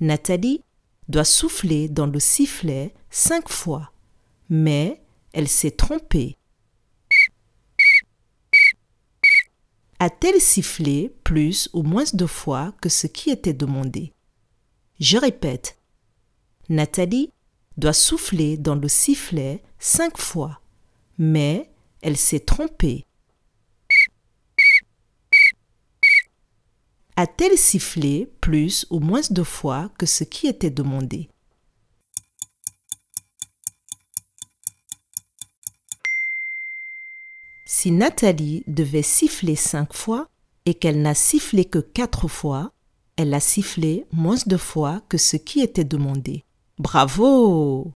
Nathalie doit souffler dans le sifflet cinq fois, mais elle s'est trompée. A-t-elle sifflé plus ou moins de fois que ce qui était demandé? Je répète. Nathalie doit souffler dans le sifflet cinq fois, mais elle s'est trompée. A-t-elle sifflé plus ou moins de fois que ce qui était demandé? Si Nathalie devait siffler cinq fois et qu'elle n'a sifflé que quatre fois, elle a sifflé moins de fois que ce qui était demandé. Bravo